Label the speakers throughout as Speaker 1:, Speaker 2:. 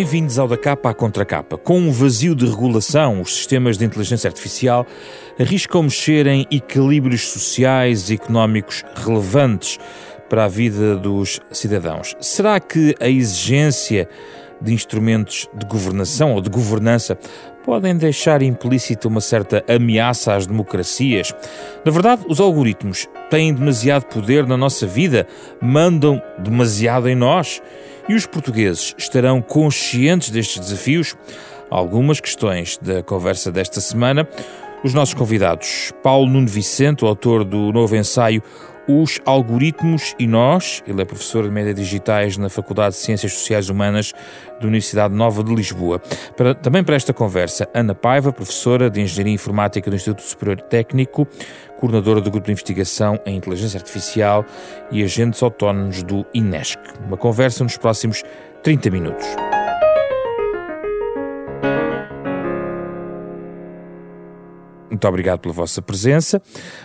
Speaker 1: Bem-vindos ao Da Capa à Contra Capa. Com um vazio de regulação, os sistemas de inteligência artificial arriscam mexer em equilíbrios sociais e económicos relevantes para a vida dos cidadãos. Será que a exigência de instrumentos de governação ou de governança podem deixar implícita uma certa ameaça às democracias? Na verdade, os algoritmos têm demasiado poder na nossa vida, mandam demasiado em nós. E os portugueses estarão conscientes destes desafios? Algumas questões da conversa desta semana. Os nossos convidados, Paulo Nuno Vicente, autor do novo ensaio Os Algoritmos e Nós, ele é professor de Média Digitais na Faculdade de Ciências Sociais Humanas da Universidade Nova de Lisboa. Para, também para esta conversa, Ana Paiva, professora de Engenharia Informática do Instituto Superior Técnico, coordenadora do Grupo de Investigação em Inteligência Artificial e agentes autónomos do INESC. Uma conversa nos próximos 30 minutos. Muito obrigado pela vossa presença.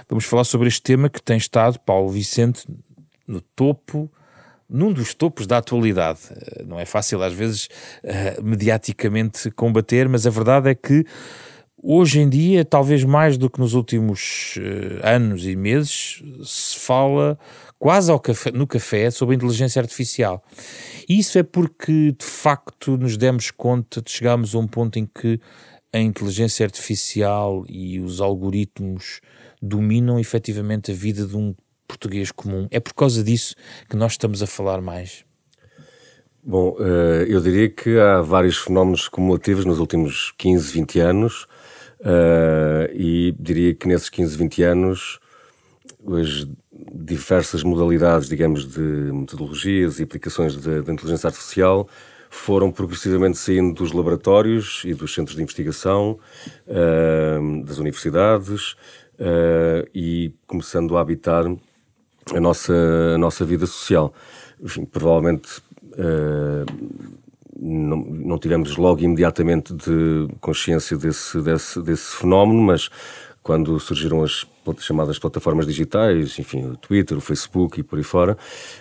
Speaker 1: Vamos falar sobre este tema que tem estado, Paulo Vicente, no topo, num dos topos da atualidade. Não é fácil, às vezes, eh, mediaticamente combater, mas a verdade é que Hoje em dia, talvez mais do que nos últimos uh, anos e meses, se fala quase café, no café sobre a inteligência artificial. E isso é porque, de facto, nos demos conta de chegarmos a um ponto em que a inteligência artificial e os algoritmos dominam efetivamente a vida de um português comum. É por causa disso que nós estamos a falar mais.
Speaker 2: Bom, eh, eu diria que há vários fenómenos cumulativos nos últimos 15, 20 anos Uh, e diria que nesses 15, 20 anos, as diversas modalidades, digamos, de metodologias e aplicações de inteligência artificial foram progressivamente saindo dos laboratórios e dos centros de investigação, uh, das universidades, uh, e começando a habitar a nossa, a nossa vida social. Enfim, provavelmente não, não tivemos logo imediatamente de consciência desse, desse, desse fenómeno, mas quando surgiram as chamadas plataformas digitais, enfim, o Twitter, o Facebook e por aí fora,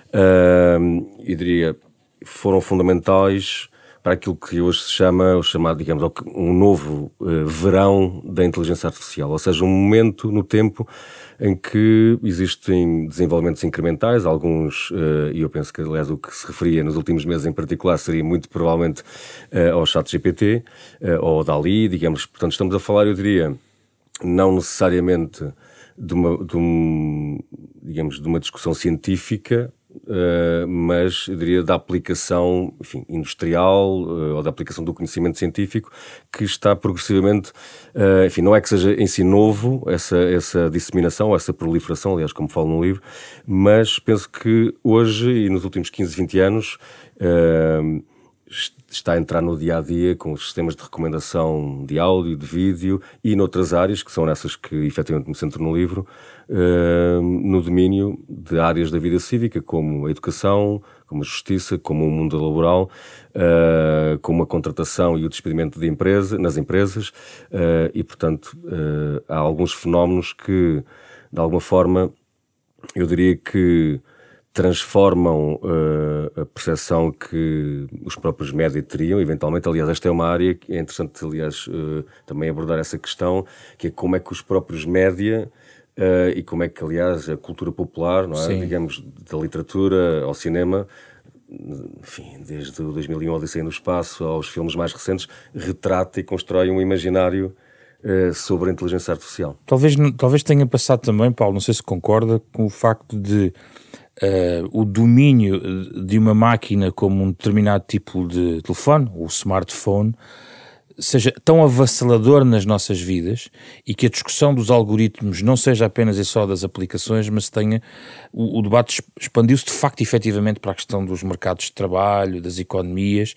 Speaker 2: uh, eu diria, foram fundamentais para aquilo que hoje se chama, o chamado, digamos, um novo uh, verão da inteligência artificial, ou seja, um momento no tempo em que existem desenvolvimentos incrementais, alguns, uh, e eu penso que, aliás, o que se referia nos últimos meses em particular seria muito provavelmente uh, ao chat GPT, ou ao DALI, digamos, portanto estamos a falar, eu diria, não necessariamente de uma, de um, digamos, de uma discussão científica, Uh, mas eu diria da aplicação enfim, industrial uh, ou da aplicação do conhecimento científico que está progressivamente, uh, enfim, não é que seja em si novo essa, essa disseminação, essa proliferação, aliás, como falo no livro, mas penso que hoje e nos últimos 15, 20 anos está a entrar no dia a dia com os sistemas de recomendação de áudio, de vídeo e noutras áreas, que são nessas que efetivamente me centro no livro, uh, no domínio de áreas da vida cívica, como a educação, como a justiça, como o mundo laboral, uh, como a contratação e o despedimento de empresa, nas empresas, uh, e portanto há alguns fenómenos que, de alguma forma, eu diria que transformam uh, a percepção que os próprios média teriam, eventualmente. Aliás, esta é uma área que é interessante, aliás, uh, também abordar essa questão, que é como é que os próprios média uh, e como é que, aliás, a cultura popular, não é? Sim. digamos, da literatura ao cinema, enfim, desde o 2001 Odisseia no Espaço aos filmes mais recentes, retrata e constrói um imaginário sobre a inteligência artificial.
Speaker 1: Talvez, talvez tenha passado também, Paulo, não sei se concorda, com o facto de uh, o domínio de uma máquina como um determinado tipo de telefone, o smartphone, seja tão avassalador nas nossas vidas e que a discussão dos algoritmos não seja apenas e só das aplicações, mas tenha o, o debate expandiu-se de facto efetivamente para a questão dos mercados de trabalho, das economias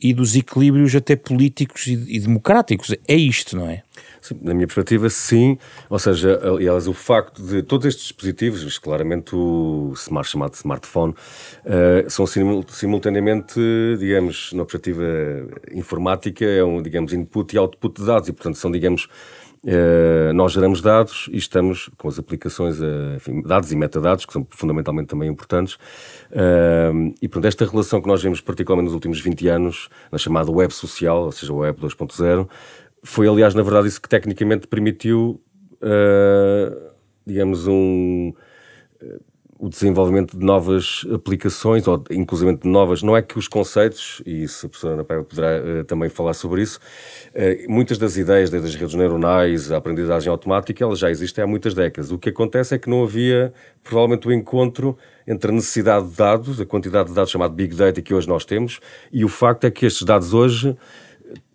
Speaker 1: e dos equilíbrios até políticos e, e democráticos. É isto, não é?
Speaker 2: Na minha perspectiva, sim. Ou seja, aliás, o facto de todos estes dispositivos, claramente o smart, chamado smartphone, uh, são simultaneamente, digamos, na perspectiva informática, é um, digamos, input e output de dados e, portanto, são, digamos, Uh, nós geramos dados e estamos com as aplicações, uh, enfim, dados e metadados, que são fundamentalmente também importantes. Uh, e, portanto, esta relação que nós vemos, particularmente nos últimos 20 anos, na chamada web social, ou seja, web 2.0, foi, aliás, na verdade, isso que tecnicamente permitiu, uh, digamos, um, uh, o desenvolvimento de novas aplicações, ou inclusive de novas. Não é que os conceitos, e isso a professora Ana Paiva poderá uh, também falar sobre isso, muitas das ideias, desde as redes neuronais, a aprendizagem automática, elas já existem há muitas décadas. O que acontece é que não havia, provavelmente, o encontro entre a necessidade de dados, a quantidade de dados chamado Big Data que hoje nós temos, e o facto é que estes dados hoje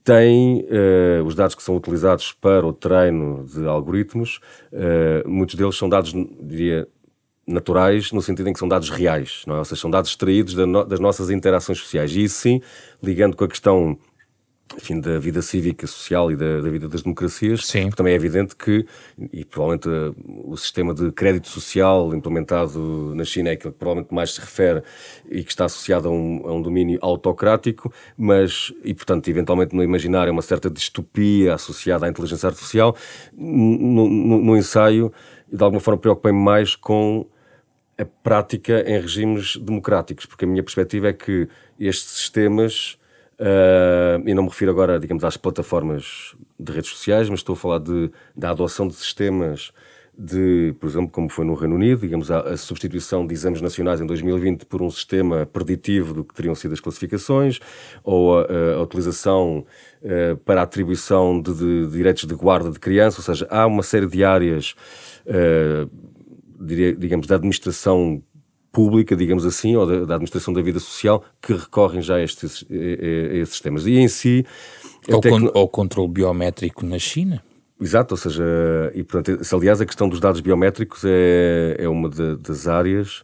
Speaker 2: tem uh, os dados que são utilizados para o treino de algoritmos, uh, muitos deles são dados, diria, naturais, no sentido em que são dados reais, não é? ou seja, são dados extraídos da no, das nossas interações sociais. E isso sim, ligando com a questão enfim, da vida cívica, social e da, da vida das democracias,
Speaker 1: Sim.
Speaker 2: também é evidente que, e provavelmente uh, o sistema de crédito social implementado na China é aquilo que provavelmente mais se refere e que está associado a um, a um domínio autocrático, mas, e portanto, eventualmente no imaginário uma certa distopia associada à inteligência artificial, no, no, no ensaio, de alguma forma preocupei-me mais com a prática em regimes democráticos, porque a minha perspectiva é que estes sistemas Uh, e não me refiro agora, digamos, às plataformas de redes sociais, mas estou a falar de, da adoção de sistemas de, por exemplo, como foi no Reino Unido, digamos, a, a, substituição de exames nacionais em 2020 por um sistema preditivo do que teriam sido as classificações, ou a, a utilização uh, para a atribuição de, de, direitos de guarda de criança, ou seja, há uma série de áreas, uh, diria, digamos, da administração pública, digamos assim, ou da, da, administração da vida social, que recorrem já a estes, a, a esses temas. E em si...
Speaker 1: Ou, con que... controle biométrico na China.
Speaker 2: Exato, ou seja, e portanto, aliás a questão dos dados biométricos é, é uma de, das áreas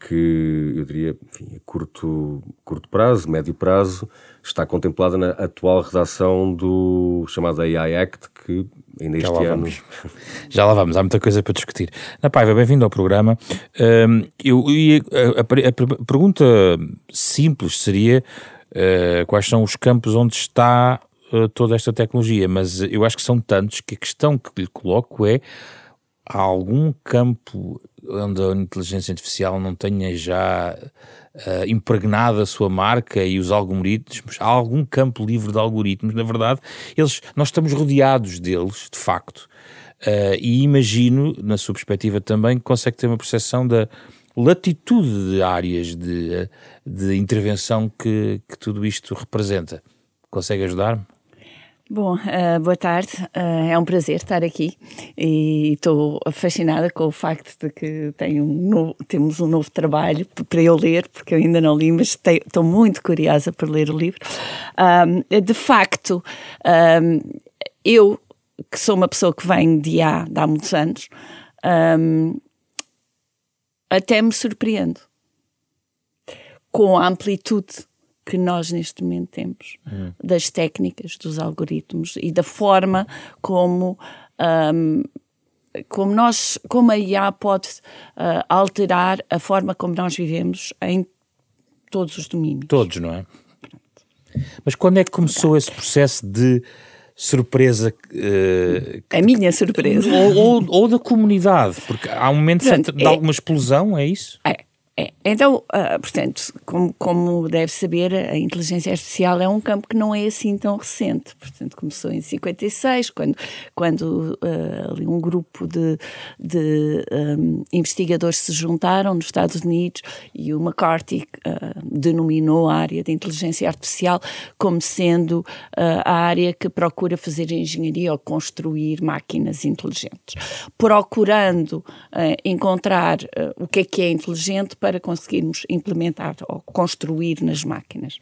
Speaker 2: que eu diria, enfim, a curto, curto prazo, médio prazo, está contemplada na atual redação do chamado AI Act, que ainda Já este ano.
Speaker 1: Vamos. Já lá vamos, há muita coisa para discutir. Na Paiva, bem-vindo ao programa. Um, eu, a, a, a, pergunta simples seria uh, quais são os campos onde está uh, toda esta tecnologia, mas eu acho que são tantos que a questão que lhe coloco é há algum campo onde a inteligência artificial não tenha já uh, a sua marca e os algoritmos, há algum campo livre de algoritmos, na verdade, eles, nós estamos rodeados deles, de facto, uh, e imagino, na sua perspectiva também, que consegue ter uma percepção da latitude de áreas de, de intervenção que, que tudo isto representa. Consegue ajudar-me?
Speaker 3: Bom, uh, boa tarde. Uh, é um prazer estar aqui e estou fascinada com o facto de que tenho um novo, temos um novo trabalho para eu ler, porque eu ainda não li, mas estou muito curiosa por ler o livro. Um, de facto, um, eu, que sou uma pessoa que vem de há, de há muitos anos, um, até me surpreendo com a amplitude que nós neste momento temos, uhum. das técnicas, dos algoritmos e da forma como um, como nós, como a IA pode uh, alterar a forma como nós vivemos em todos os domínios.
Speaker 1: Todos, não é? Mas quando é que começou esse processo de surpresa? Uh,
Speaker 3: a minha surpresa.
Speaker 1: Ou, ou, ou, da comunidade, porque há um momento Pronto, de, é, alguma explosão, é isso?
Speaker 3: É. É. Então, uh, portanto, como, como, deve saber, a inteligência artificial é um campo que não é assim tão recente. Portanto, começou em 56, quando, quando uh, um grupo de, de um, investigadores se juntaram nos Estados Unidos e o McCarthy uh, denominou a área de inteligência artificial como sendo a área que procura fazer engenharia ou construir máquinas inteligentes. Procurando encontrar o que é que é inteligente para conseguirmos implementar ou construir nas máquinas.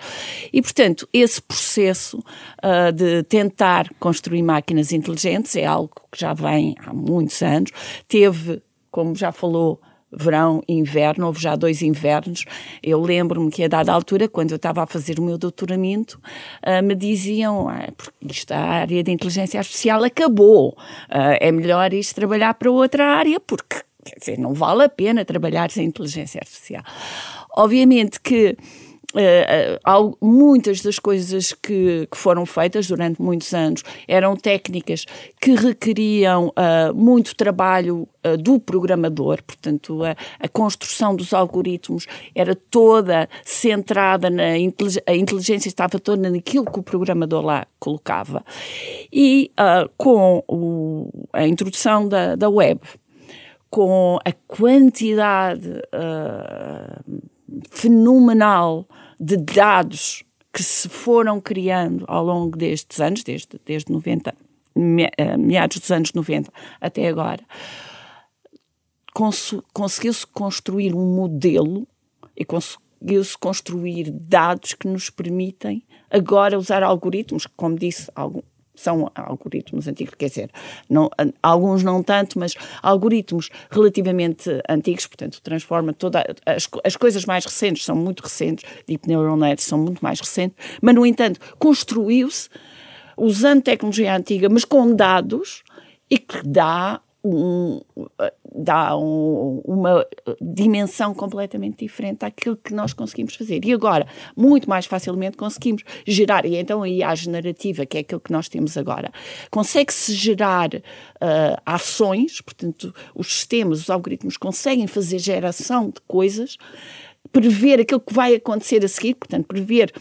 Speaker 3: E, portanto, esse processo uh, de tentar construir máquinas inteligentes é algo que já vem há muitos anos. Teve, como já falou, verão e inverno, houve já dois invernos. Eu lembro-me que a dada altura, quando eu estava a fazer o meu doutoramento, uh, me diziam, ah, isto, a área de inteligência artificial acabou, uh, é melhor isto trabalhar para outra área, porque quer dizer, não vale a pena trabalhar sem inteligência artificial. Obviamente que Uh, uh, muitas das coisas que, que, foram feitas durante muitos anos eram técnicas que requeriam uh, muito trabalho do programador, portanto, a, a, construção dos algoritmos era toda centrada na inteligência, a inteligência estava toda naquilo que o programador lá colocava. E com o, a introdução da, da web, com a quantidade fenomenal de dados que se foram criando ao longo destes anos, desde, desde 90, eh, meados dos anos 90 até agora, cons conseguiu-se construir um modelo e conseguiu-se construir dados que nos permitem agora usar algoritmos, como disse, algum, são algoritmos antigos, quer dizer, não, alguns não tanto, mas algoritmos relativamente antigos, portanto, transforma todas as, as coisas mais recentes são muito recentes, Deep Neural Net são muito mais recentes, mas, no entanto, construiu-se usando tecnologia antiga, mas com dados e que dá um, dá um, uma dimensão completamente diferente àquilo que nós conseguimos fazer. E agora, muito mais facilmente conseguimos gerar, e então a generativa, que é aquilo que nós temos agora, consegue-se gerar uh, ações, portanto, os sistemas, os algoritmos conseguem fazer geração de coisas, prever aquilo que vai acontecer a seguir, portanto, prever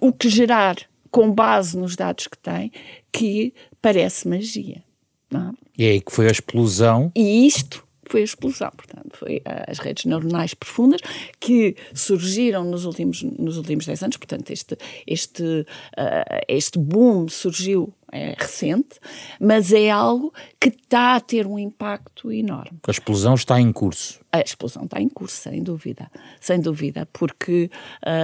Speaker 3: o que gerar com base nos dados que tem, que parece magia. É?
Speaker 1: E é aí que foi a explosão.
Speaker 3: E isto foi a explosão, portanto, foi as redes neuronais profundas que surgiram nos últimos, nos últimos 10 anos, portanto, este, este, uh, este boom surgiu é recente, mas é algo que está a ter um impacto enorme.
Speaker 1: A explosão está em curso.
Speaker 3: A explosão está em curso, sem dúvida, sem dúvida, porque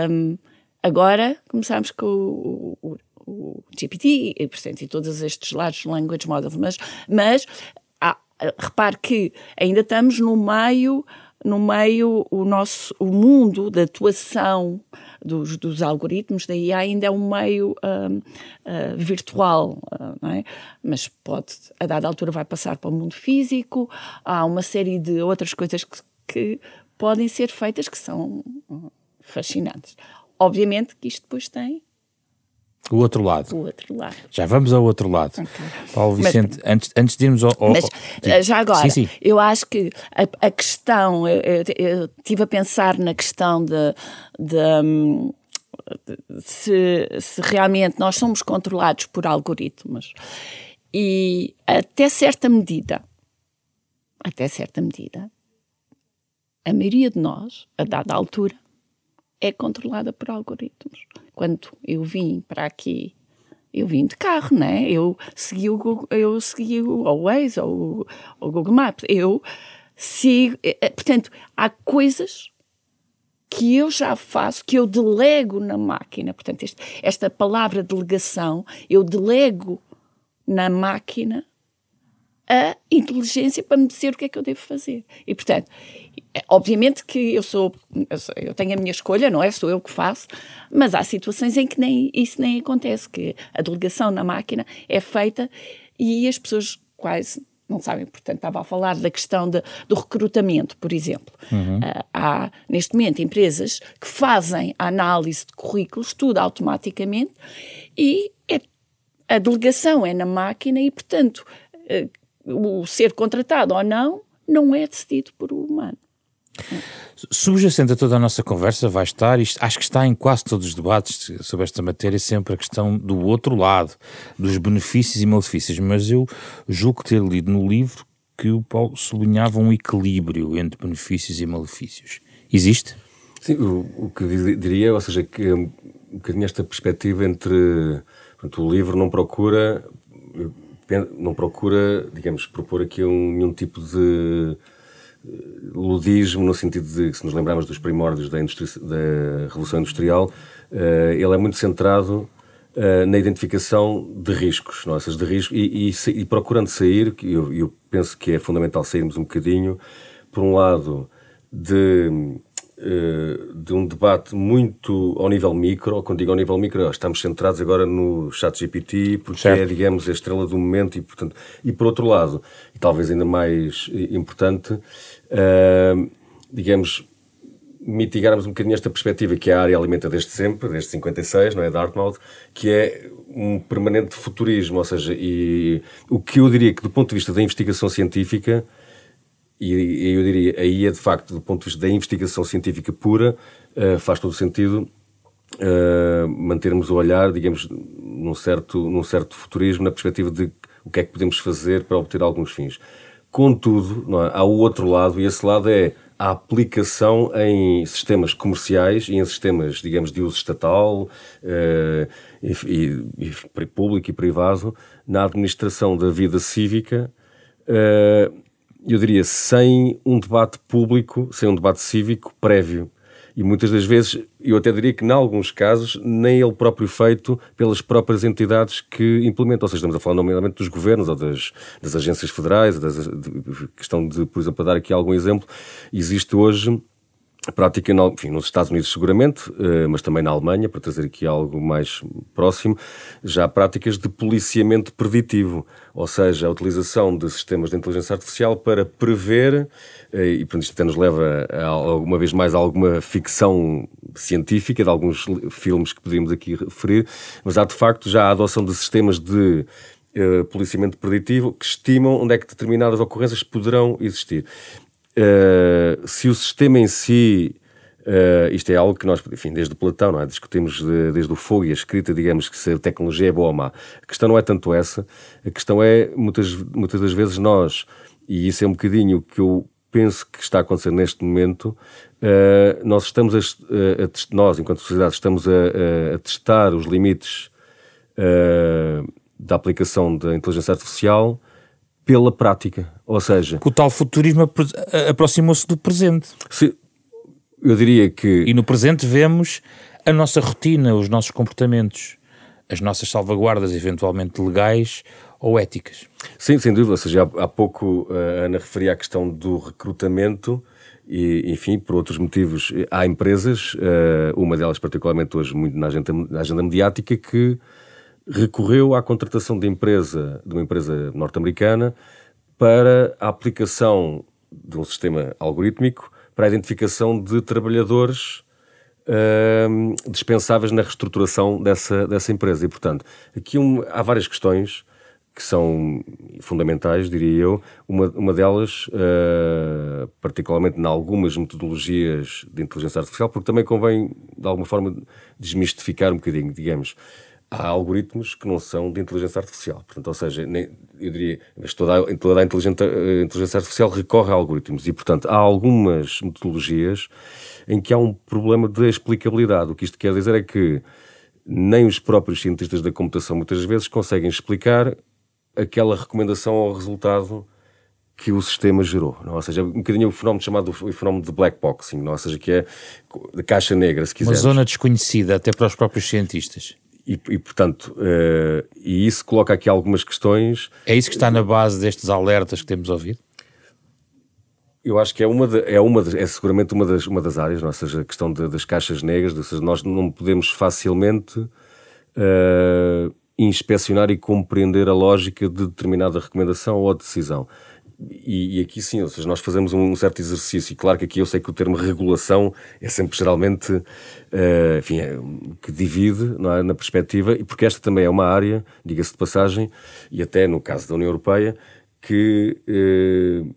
Speaker 3: um, agora começamos com o, o o GPT e, portanto, e todos estes large language models, mas, mas ah, repare que ainda estamos no meio no meio o nosso o mundo da atuação dos, dos algoritmos da IA ainda é um meio uh, uh, virtual, uh, não é? mas pode, a dada altura vai passar para o mundo físico, há uma série de outras coisas que, que podem ser feitas que são fascinantes. Obviamente que isto depois tem
Speaker 1: o outro lado.
Speaker 3: O outro lado.
Speaker 1: Já vamos ao outro lado. Okay. Paulo Vicente, mas, antes, antes de irmos ao. ao
Speaker 3: mas
Speaker 1: ao,
Speaker 3: já agora, sim, sim. eu acho que a, a questão, eu, eu, eu, estive a pensar na questão de, de, hum, se, se realmente nós somos controlados por algoritmos e até certa medida, até certa medida, a maioria de nós, a dada altura, é controlada por algoritmos. Quando eu vim para aqui, eu vim de carro, né? Eu segui o Google, eu segui o Waze ou o Google Maps. Eu sigo, eh, eh, portanto, há coisas que eu já faço, que eu delego na máquina. Portanto, este, esta palavra delegação, eu delego na máquina a inteligência para me dizer o que é que eu devo fazer. E, portanto, obviamente que eu sou, eu tenho a minha escolha, não é? Sou eu que faço, mas há situações em que nem, isso nem acontece, que a delegação na máquina é feita e as pessoas quase não sabem. Portanto, estava a falar da questão de, do recrutamento, por exemplo. Uhum. Uh, há, neste momento, empresas que fazem a análise de currículos, tudo automaticamente, e é, a delegação é na máquina e, portanto, uh, o ser contratado ou não, não é decidido por um humano.
Speaker 1: Subjacente a toda a nossa conversa vai estar, isto, acho que está em quase todos os debates sobre esta matéria, sempre a questão do outro lado, dos benefícios e malefícios, mas eu julgo ter lido no livro que o Paulo sublinhava um equilíbrio entre benefícios e malefícios. Existe?
Speaker 2: Sim, o, o que diria, ou seja, que um bocadinho esta perspectiva entre portanto, o livro não procura não procura, digamos, propor aqui um, nenhum tipo de eh, ludismo no sentido de, se nos lembrarmos dos primórdios da, da Revolução Industrial, uh, ele é muito centrado uh, na identificação de riscos, nossas de risco, e, e, e, procurando sair, que eu, eu penso que é fundamental sairmos um bocadinho, por um lado, de de um debate muito ao nível micro, quando digo ao nível micro, estamos centrados agora no chat GPT, porque certo. é, digamos, a estrela do momento e, portanto, e por outro lado, e talvez ainda mais importante, uh, digamos, mitigarmos um bocadinho esta perspectiva que a área alimenta desde sempre, desde 56, não é, Dartmouth, que é um permanente futurismo, ou seja, e o que eu diria que do ponto de vista da investigação científica, e eu diria, aí é de facto, do ponto de vista da investigação científica pura, uh, faz todo sentido uh, mantermos o olhar, digamos, num certo, num certo futurismo, na perspectiva de o que é que podemos fazer para obter alguns fins. Contudo, é? há o outro lado, e esse lado é a aplicação em sistemas comerciais e em sistemas, digamos, de uso estatal, uh, e, e, e, público e privado, na administração da vida cívica, eu diria, sem um debate público, sem um debate cívico prévio. E muitas das vezes, eu até diria que, em alguns casos, nem ele próprio feito pelas próprias entidades que implementam. Ou seja, estamos a falar nomeadamente dos governos ou das, das agências federais, das, de, questão de, por exemplo, para dar aqui algum exemplo, existe hoje prática, enfim, nos Estados Unidos seguramente, eh, mas também na Alemanha, para trazer aqui algo mais próximo, já há práticas de policiamento preditivo, ou seja, a utilização de sistemas de inteligência artificial para prever, eh, e por isto até nos leva a, alguma vez mais a alguma ficção científica, de alguns filmes que poderíamos aqui referir, mas há de facto já a adoção de sistemas de uh, policiamento preditivo que estimam onde é que determinadas ocorrências poderão existir. Uh, se o sistema em si, uh, isto é algo que nós, enfim, desde Platão, é? discutimos de, desde o fogo e a escrita, digamos que se a tecnologia é boa ou má. A questão não é tanto essa, a questão é, muitas, muitas das vezes, nós, e isso é um bocadinho o que eu penso que está a acontecer neste momento, uh, nós estamos a, a, a, nós, enquanto sociedade, estamos a, a testar os limites da aplicação da inteligência artificial pela prática. Ou seja.
Speaker 1: Que o tal futurismo aproximou-se do presente.
Speaker 2: Se, eu diria que.
Speaker 1: E no presente vemos a nossa rotina, os nossos comportamentos, as nossas salvaguardas, eventualmente legais ou éticas.
Speaker 2: Sim, sem dúvida. Ou seja, há, há pouco a Ana referia à questão do recrutamento. E, enfim, por outros motivos, há empresas, eh, uma delas particularmente hoje muito na agenda, na agenda mediática, que recorreu à contratação de empresa, de uma empresa norte-americana para a aplicação de um sistema algorítmico para a identificação de trabalhadores uh, dispensáveis na reestruturação dessa, dessa empresa. E, portanto, aqui um, há várias questões que são fundamentais, diria eu. Uma, uma delas, uh, particularmente em algumas metodologias de inteligência artificial, porque também convém, de alguma forma, desmistificar um bocadinho, digamos há algoritmos que não são de inteligência artificial. Portanto, ou seja, nem, eu diria, mas toda a, toda a inteligência, a inteligência artificial recorre a algoritmos e, portanto, há algumas metodologias em que há um problema de explicabilidade. O que isto quer dizer é que nem os próprios cientistas da computação muitas vezes conseguem explicar aquela recomendação ou resultado que o sistema gerou. Não? Ou seja, um bocadinho o fenómeno chamado o fenómeno de black boxing, não? ou seja, que é de caixa negra, se quisermos.
Speaker 1: Uma zona desconhecida até para os próprios cientistas
Speaker 2: e, e, portanto, uh, e isso coloca aqui algumas questões.
Speaker 1: É isso que está na base destes alertas que temos ouvido?
Speaker 2: Eu acho que é uma de, é uma de, é seguramente uma das uma das áreas, não? É? ou seja, a questão de, das caixas negras, ou seja, nós não podemos facilmente uh, inspecionar e compreender a lógica de determinada recomendação ou decisão. E, e, aqui sim, ou seja, nós fazemos um certo exercício, e claro que aqui eu sei que o termo regulação é sempre geralmente, uh, enfim, é, que divide é, na perspectiva, e porque esta também é uma área, diga-se de passagem, e até no caso da União Europeia, que, uh,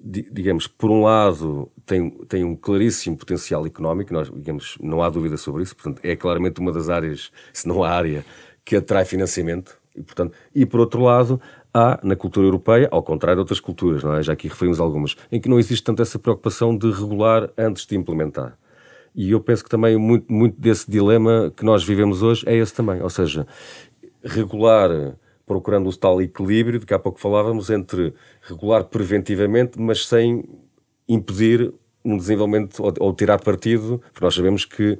Speaker 2: di, digamos, por um lado tem, tem um claríssimo potencial económico, nós, digamos, não há dúvida sobre isso, portanto, é claramente uma das áreas, se não a área, que atrai financiamento, e, portanto, e por outro lado, há na cultura europeia, ao contrário de outras culturas, é? já aqui referimos algumas, em que não existe tanto essa preocupação de regular antes de implementar. E eu penso que também muito, muito desse dilema que nós vivemos hoje é esse também, ou seja, regular procurando o tal equilíbrio de que há pouco falávamos entre regular preventivamente, mas sem impedir um desenvolvimento ou, ou tirar partido, porque nós sabemos que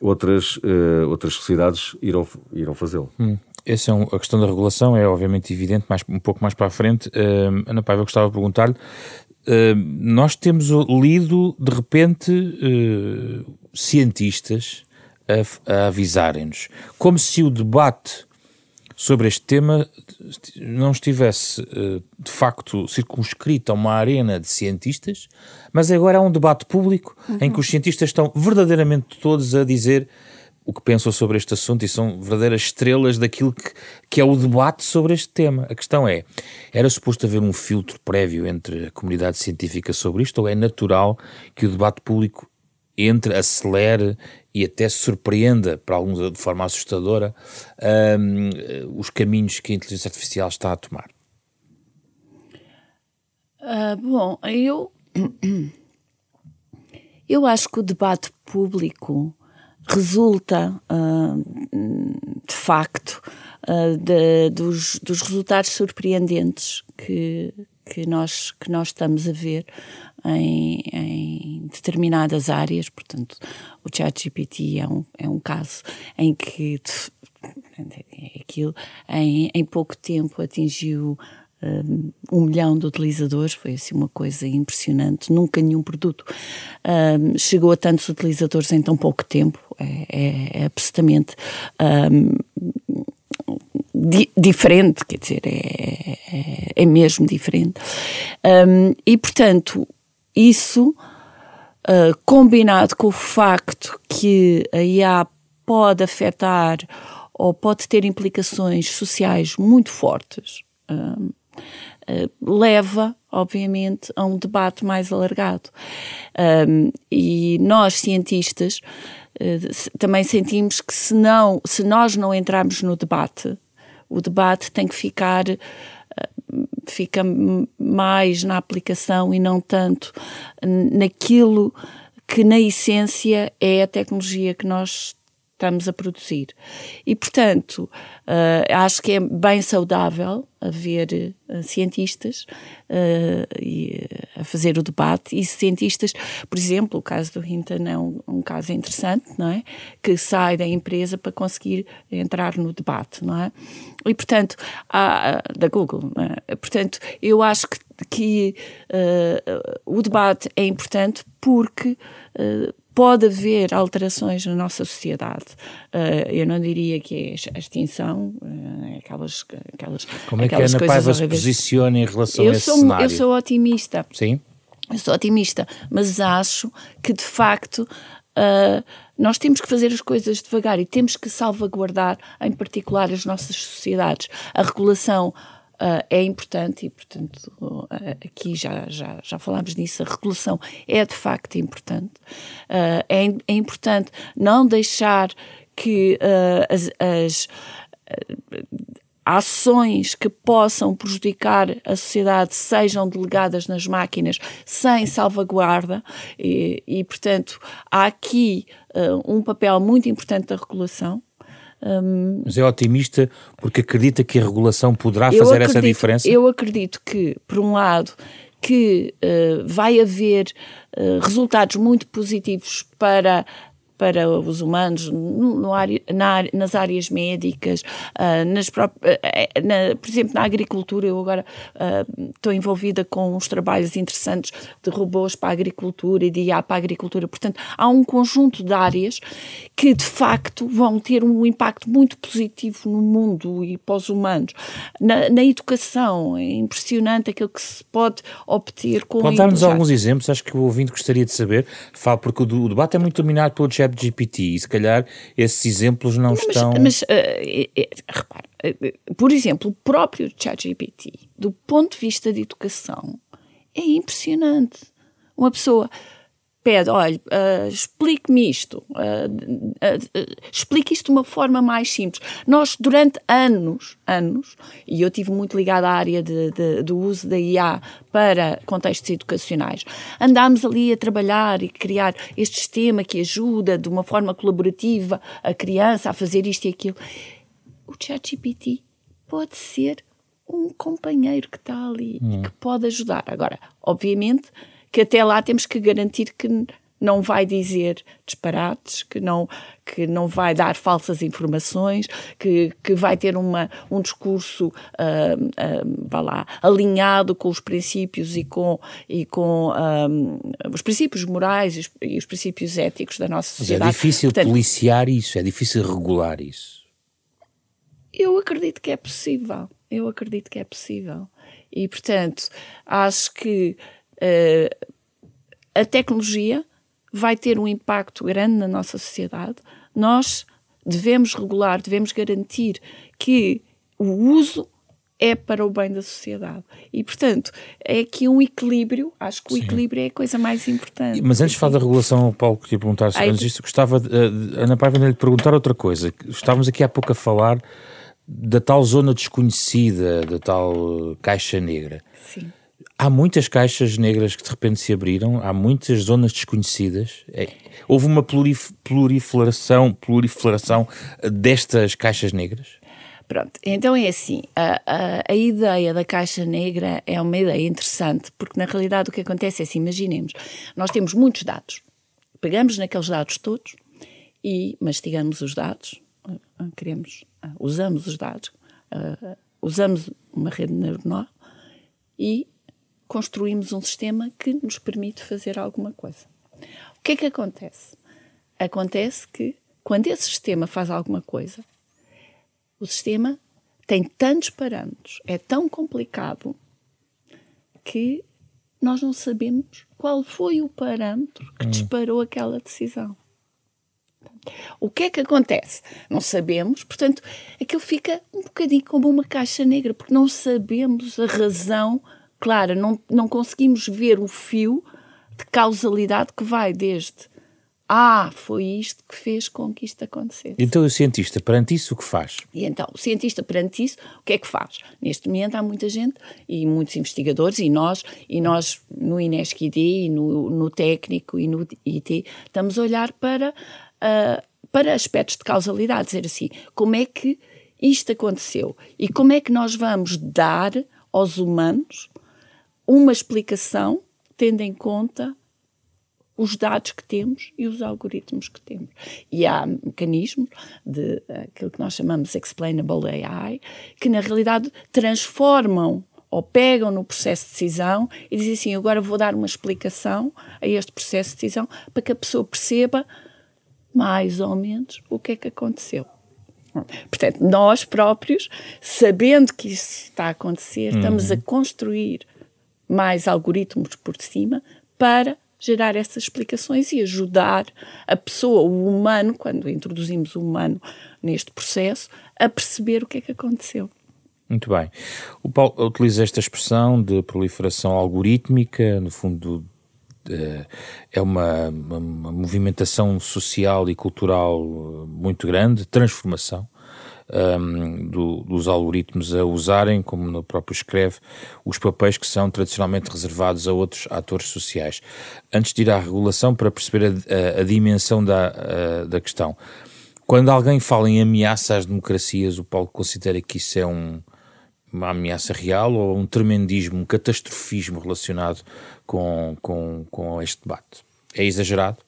Speaker 2: outras, uh, outras sociedades irão, irão fazê-lo.
Speaker 1: Hum. Essa é um, a questão da regulação é obviamente evidente, mais, um pouco mais para a frente. Uh, Ana Paiva, eu gostava de perguntar-lhe Uh, nós temos lido, de repente, uh, cientistas a, a avisarem-nos, como se o debate sobre este tema não estivesse uh, de facto circunscrito a uma arena de cientistas, mas agora há um debate público uhum. em que os cientistas estão verdadeiramente todos a dizer o que pensam sobre este assunto e são verdadeiras estrelas daquilo que, que é o debate sobre este tema. A questão é: era suposto haver um filtro prévio entre a comunidade científica sobre isto ou é natural que o debate público entre, acelere e até surpreenda, para alguns de forma assustadora, um, os caminhos que a inteligência artificial está a tomar?
Speaker 3: Uh, bom, eu, eu acho que o debate público resulta, uh, de facto, uh, de, dos, dos, resultados surpreendentes que, que, nós, que nós estamos a ver em, em determinadas áreas. Portanto, o ChatGPT é um, é um caso em que é aquilo, em, em pouco tempo atingiu um milhão de utilizadores, foi assim uma coisa impressionante. Nunca nenhum produto um, chegou a tantos utilizadores em tão pouco tempo. É, é, é absolutamente um, di diferente, quer dizer, é, é, é mesmo diferente. Um, e portanto, isso uh, combinado com o facto que a IA pode afetar ou pode ter implicações sociais muito fortes. Um, leva, obviamente, a um debate mais alargado. Um, e nós, cientistas, uh, também sentimos que se, não, se nós não entrarmos no debate, o debate tem que ficar uh, fica mais na aplicação e não tanto naquilo que na essência é a tecnologia que nós estamos a produzir. E, portanto, uh, acho que é bem saudável haver uh, cientistas uh, e, a fazer o debate e cientistas, por exemplo, o caso do Hinton é um, um, caso interessante, não é? Que sai da empresa para conseguir entrar no debate, não é? E, portanto, há, da Google, é? portanto, eu acho que, que o debate é importante porque pode haver alterações na nossa sociedade. Uh, eu não diria que é a extinção, uh, aquelas, aquelas.
Speaker 1: Como é que a Ana Paiva se posiciona em relação eu a esse
Speaker 3: sou,
Speaker 1: cenário?
Speaker 3: Eu sou otimista.
Speaker 1: Sim.
Speaker 3: Eu sou otimista, mas acho que de facto uh, nós temos que fazer as coisas devagar e temos que salvaguardar, em particular, as nossas sociedades. A regulação Uh, é importante e, portanto, uh, aqui já, já, já falámos nisso, a regulação é de facto importante. Uh, é, é, importante não deixar que as, as ações que possam prejudicar a sociedade sejam delegadas nas máquinas sem salvaguarda e, e portanto, há aqui um papel muito importante da regulação
Speaker 1: um, Mas é otimista porque acredita que a regulação poderá fazer acredito, essa diferença?
Speaker 3: Eu acredito que, por um lado, que uh, vai haver uh, resultados muito positivos para para os humanos, no, no área, na, nas áreas médicas, uh, nas próprias, uh, na, por exemplo, na agricultura. Eu agora uh, estou envolvida com uns trabalhos interessantes de robôs para a agricultura e de IA para a agricultura. Portanto, há um conjunto de áreas que, de facto, vão ter um impacto muito positivo no mundo e para os humanos. Na, na educação, é impressionante aquilo que se pode obter com
Speaker 1: Pode dar-nos alguns exemplos? Acho que o ouvinte gostaria de saber, porque o, o debate é muito dominado pelo chat ChatGPT e se calhar esses exemplos não, não estão.
Speaker 3: Mas, uh, uh, por exemplo, o próprio ChatGPT, do ponto de vista de educação, é impressionante. Uma pessoa pede, olha, uh, explique-me isto, uh, uh, explique isto de uma forma mais simples. Nós, durante anos, anos, e eu tive muito ligada à área de, de, do uso da IA para contextos educacionais, andámos ali a trabalhar e criar este sistema que ajuda de uma forma colaborativa a criança a fazer isto e aquilo. O ChatGPT pode ser um companheiro que está ali hum. e que pode ajudar. Agora, obviamente que até lá temos que garantir que não vai dizer disparates, que não, que não vai dar falsas informações, que, que vai ter uma, um discurso uh, uh, lá, alinhado com os princípios e com, e com um, os princípios morais e os, e os, princípios éticos da nossa sociedade.
Speaker 1: Mas é difícil Portanto, policiar isso, é difícil regular isso.
Speaker 3: Eu acredito que é possível. Eu acredito que é possível. E, portanto, acho que uh, a tecnologia vai ter um impacto grande na nossa sociedade. Nós devemos regular, devemos garantir que o uso é para o bem da sociedade. E, portanto, é aqui um equilíbrio. Acho que o Sim. equilíbrio é a coisa mais importante.
Speaker 1: Mas antes de falar da regulação, Paulo, queria perguntar se antes disso, gostava, de, uh, Ana Paiva, de lhe perguntar outra coisa. Estávamos aqui há pouco a falar da tal zona desconhecida, da tal caixa negra.
Speaker 3: Sim.
Speaker 1: Há muitas caixas negras que de repente se abriram, há muitas zonas desconhecidas. É, houve uma plurif proliferação, proliferação destas caixas negras?
Speaker 3: Pronto, então é assim, a, a, a, ideia da caixa negra é uma ideia interessante, porque na realidade o que acontece é assim, imaginemos, nós temos muitos dados, pegamos naqueles dados todos e mastigamos os dados, queremos, usamos os dados, usamos uma rede neuronal e construímos um sistema que nos permite fazer alguma coisa. O que é que acontece? Acontece que quando esse sistema faz alguma coisa, o sistema tem tantos parâmetros, é tão complicado que nós não sabemos qual foi o parâmetro que hum. disparou aquela decisão. O que é que acontece? Não sabemos, portanto, aquilo fica um bocadinho como uma caixa negra, porque não sabemos a razão clara, não, não conseguimos ver o fio de causalidade que vai desde ah, foi isto que fez com que isto acontecesse.
Speaker 1: Então o cientista, perante isso, o que faz?
Speaker 3: E então, o cientista, perante isso, o que é que faz? Neste momento há muita gente e muitos investigadores, e nós, e nós no INESC-ID, e no, no técnico e no IT, estamos a olhar para, uh, para aspectos de causalidade, dizer assim, como é que isto aconteceu e como é que nós vamos dar aos humanos uma explicação tendo em conta os dados que temos e os algoritmos que temos. E há mecanismos de aquilo que nós chamamos explainable AI, que na realidade transformam ou pegam no processo de decisão e dizem assim: agora vou dar uma explicação a este processo de decisão para que a pessoa perceba mais ou menos o que é que aconteceu. Portanto, nós próprios, sabendo que isso está a acontecer, uhum. estamos a construir mais algoritmos por cima para gerar essas explicações e ajudar a pessoa, o humano, quando introduzimos o humano neste processo, a perceber o que é que aconteceu.
Speaker 1: Muito bem. O Paulo utiliza esta expressão de proliferação algorítmica, no fundo é uma, uma movimentação social e cultural muito grande, transformação um, do, dos algoritmos a usarem, como no próprio escreve, os papéis que são tradicionalmente reservados a outros atores sociais. Antes de ir à regulação, para perceber a, a, a dimensão da, a, da questão, quando alguém fala em ameaça às democracias, o Paulo considera que isso é um, uma ameaça real ou um tremendismo, um catastrofismo relacionado com, com, com este debate? É exagerado?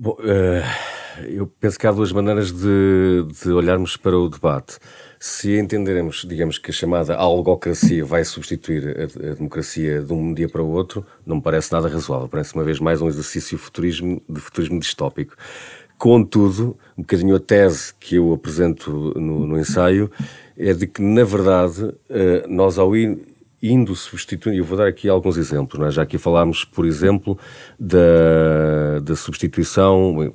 Speaker 2: Bom, uh eu penso que há duas maneiras de, de olharmos para o debate. Se entendermos, digamos, que a chamada algocracia vai substituir a, a, democracia de um dia para o outro, não me parece nada razoável. Parece, uma vez mais, um exercício futurismo, de futurismo distópico. Contudo, um bocadinho a tese que eu apresento no, no ensaio é de que, na verdade, eh, nós ao ir indo substituindo, eu vou dar aqui alguns exemplos, é? já aqui falámos, por exemplo, da, da substituição,